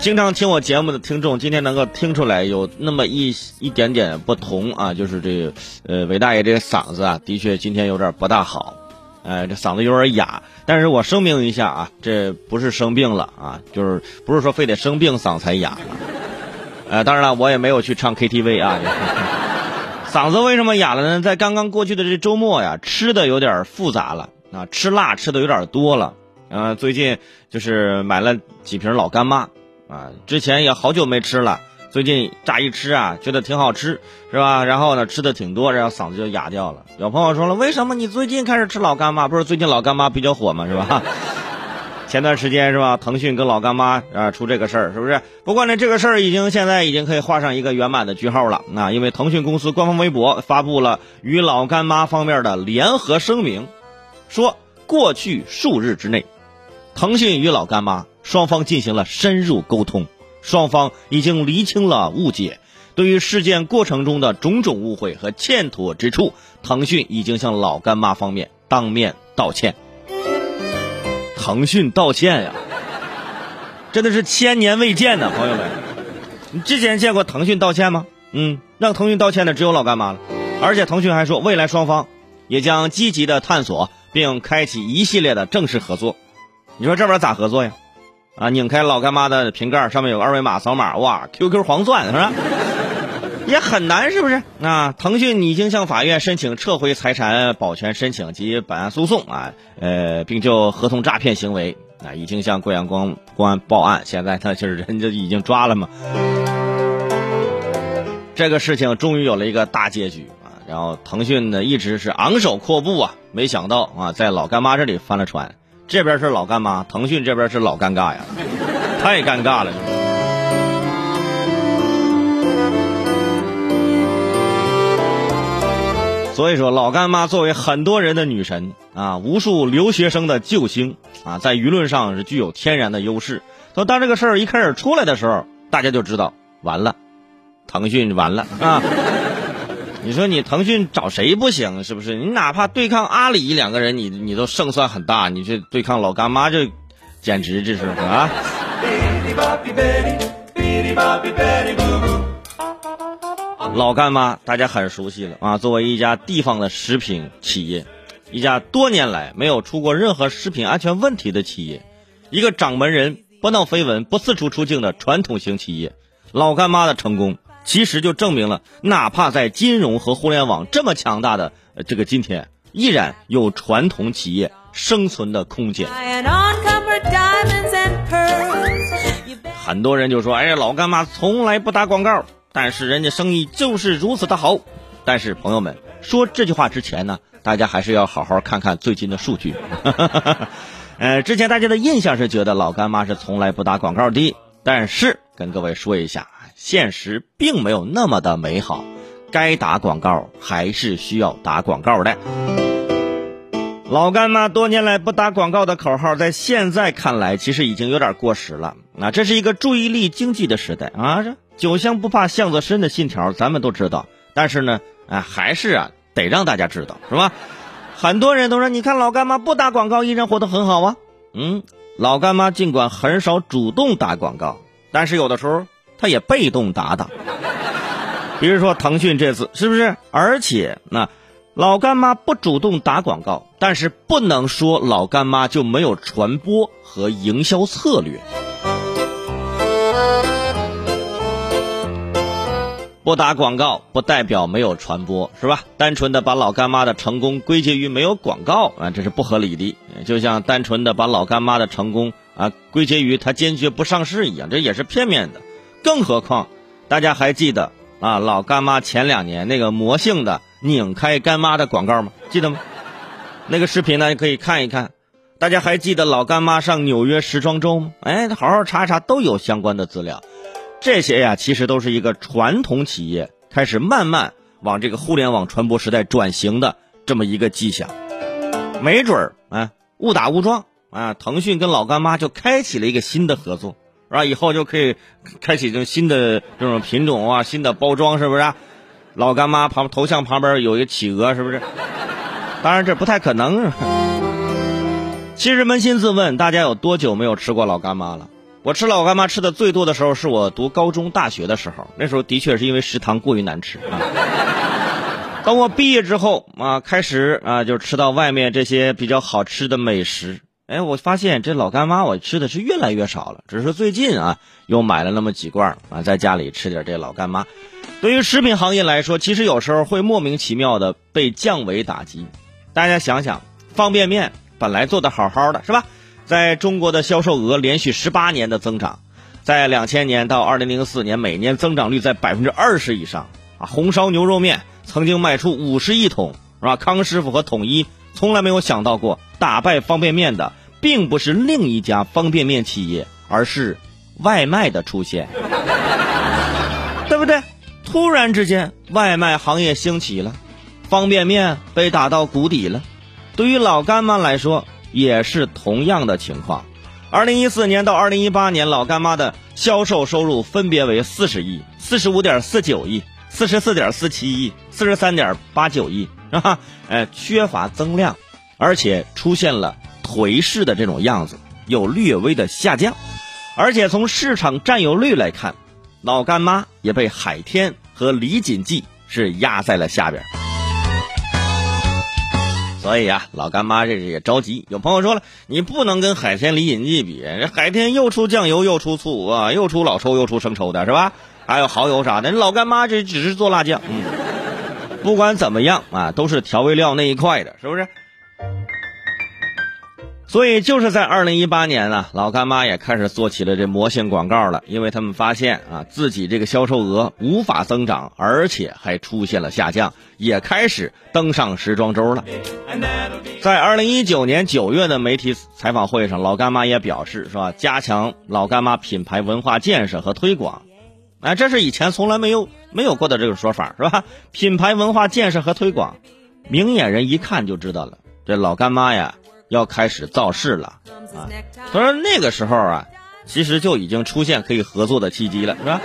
经常听我节目的听众，今天能够听出来有那么一一点点不同啊，就是这呃，韦大爷这个嗓子啊，的确今天有点不大好，呃，这嗓子有点哑。但是我声明一下啊，这不是生病了啊，就是不是说非得生病嗓才哑。呃，当然了，我也没有去唱 KTV 啊。嗓子为什么哑了呢？在刚刚过去的这周末呀，吃的有点复杂了啊，吃辣吃的有点多了。呃，最近就是买了几瓶老干妈。啊，之前也好久没吃了，最近乍一吃啊，觉得挺好吃，是吧？然后呢，吃的挺多，然后嗓子就哑掉了。有朋友说了，为什么你最近开始吃老干妈？不是最近老干妈比较火吗？是吧？前段时间是吧？腾讯跟老干妈啊出这个事儿，是不是？不过呢，这个事儿已经现在已经可以画上一个圆满的句号了。那因为腾讯公司官方微博发布了与老干妈方面的联合声明，说过去数日之内，腾讯与老干妈。双方进行了深入沟通，双方已经厘清了误解。对于事件过程中的种种误会和欠妥之处，腾讯已经向老干妈方面当面道歉。腾讯道歉呀，真的是千年未见呢，朋友们。你之前见过腾讯道歉吗？嗯，让腾讯道歉的只有老干妈了。而且腾讯还说，未来双方也将积极的探索并开启一系列的正式合作。你说这玩意儿咋合作呀？啊，拧开老干妈的瓶盖，上面有个二维码，扫码，哇，QQ 黄钻是吧？也很难，是不是？啊，腾讯已经向法院申请撤回财产保全申请及本案诉讼啊，呃，并就合同诈骗行为啊，已经向贵阳公公安报案，现在他就是人家已经抓了嘛。这个事情终于有了一个大结局啊，然后腾讯呢一直是昂首阔步啊，没想到啊，在老干妈这里翻了船。这边是老干妈，腾讯这边是老尴尬呀，太尴尬了。所以说，老干妈作为很多人的女神啊，无数留学生的救星啊，在舆论上是具有天然的优势。说当这个事儿一开始出来的时候，大家就知道完了，腾讯完了啊。你说你腾讯找谁不行？是不是？你哪怕对抗阿里两个人，你你都胜算很大。你这对抗老干妈，这简直这是啊！老干妈大家很熟悉了啊，作为一家地方的食品企业，一家多年来没有出过任何食品安全问题的企业，一个掌门人不闹绯闻、不四处出境的传统型企业，老干妈的成功。其实就证明了，哪怕在金融和互联网这么强大的这个今天，依然有传统企业生存的空间。很多人就说：“哎呀，老干妈从来不打广告，但是人家生意就是如此的好。”但是朋友们说这句话之前呢，大家还是要好好看看最近的数据。呃，之前大家的印象是觉得老干妈是从来不打广告的，但是跟各位说一下。现实并没有那么的美好，该打广告还是需要打广告的。老干妈多年来不打广告的口号，在现在看来其实已经有点过时了。啊，这是一个注意力经济的时代啊，这酒香不怕巷子深的信条咱们都知道，但是呢，啊，还是啊得让大家知道，是吧？很多人都说，你看老干妈不打广告依然活得很好啊。嗯，老干妈尽管很少主动打广告，但是有的时候。他也被动打打，比如说腾讯这次是不是？而且那老干妈不主动打广告，但是不能说老干妈就没有传播和营销策略。不打广告不代表没有传播，是吧？单纯的把老干妈的成功归结于没有广告啊，这是不合理的。就像单纯的把老干妈的成功啊归结于它坚决不上市一样，这也是片面的。更何况，大家还记得啊，老干妈前两年那个魔性的拧开干妈的广告吗？记得吗？那个视频呢，你可以看一看。大家还记得老干妈上纽约时装周吗？哎，好好查查，都有相关的资料。这些呀，其实都是一个传统企业开始慢慢往这个互联网传播时代转型的这么一个迹象。没准儿啊，误打误撞啊，腾讯跟老干妈就开启了一个新的合作。是吧？以后就可以开启这种新的这种品种啊，新的包装，是不是？啊老干妈旁头像旁边有一个企鹅，是不是？当然这不太可能。其实扪心自问，大家有多久没有吃过老干妈了？我吃老干妈吃的最多的时候是我读高中、大学的时候，那时候的确是因为食堂过于难吃啊。等我毕业之后啊，开始啊就吃到外面这些比较好吃的美食，哎，我发现这老干妈我吃的是越来越少了。只是最近啊又买了那么几罐啊，在家里吃点这老干妈。对于食品行业来说，其实有时候会莫名其妙的被降维打击。大家想想，方便面本来做的好好的，是吧？在中国的销售额连续十八年的增长，在两千年到二零零四年，每年增长率在百分之二十以上啊！红烧牛肉面曾经卖出五十亿桶，是吧？康师傅和统一从来没有想到过，打败方便面的并不是另一家方便面企业，而是外卖的出现，对不对？突然之间，外卖行业兴起了，方便面被打到谷底了。对于老干妈来说，也是同样的情况。二零一四年到二零一八年，老干妈的销售收入分别为四十亿、四十五点四九亿、四十四点四七亿、四十三点八九亿，是吧？哎，缺乏增量，而且出现了颓势的这种样子，有略微的下降。而且从市场占有率来看，老干妈也被海天和李锦记是压在了下边。所以啊，老干妈这是也着急。有朋友说了，你不能跟海天李锦记比，这海天又出酱油又出醋啊，又出老抽又出生抽的是吧？还有蚝油啥的，老干妈这只是做辣酱。嗯，不管怎么样啊，都是调味料那一块的，是不是？所以就是在二零一八年呢，老干妈也开始做起了这魔性广告了，因为他们发现啊，自己这个销售额无法增长，而且还出现了下降，也开始登上时装周了。在二零一九年九月的媒体采访会上，老干妈也表示说，加强老干妈品牌文化建设和推广，哎，这是以前从来没有没有过的这个说法，是吧？品牌文化建设和推广，明眼人一看就知道了，这老干妈呀。要开始造势了啊！所以说那个时候啊，其实就已经出现可以合作的契机了，是吧？